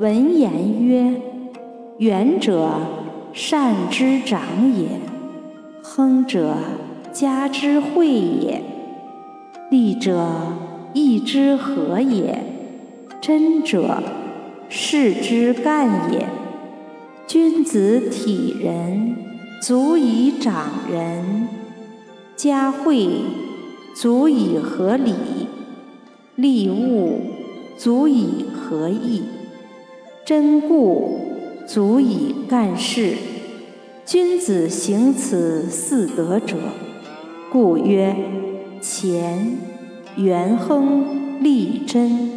闻言曰：“远者善之长也，亨者家之惠也，利者义之和也，真者事之干也。君子体仁，足以长仁；家惠，足以合理；利物，足以和义。”真故足以干事，君子行此四德者，故曰：乾、元亨、利贞。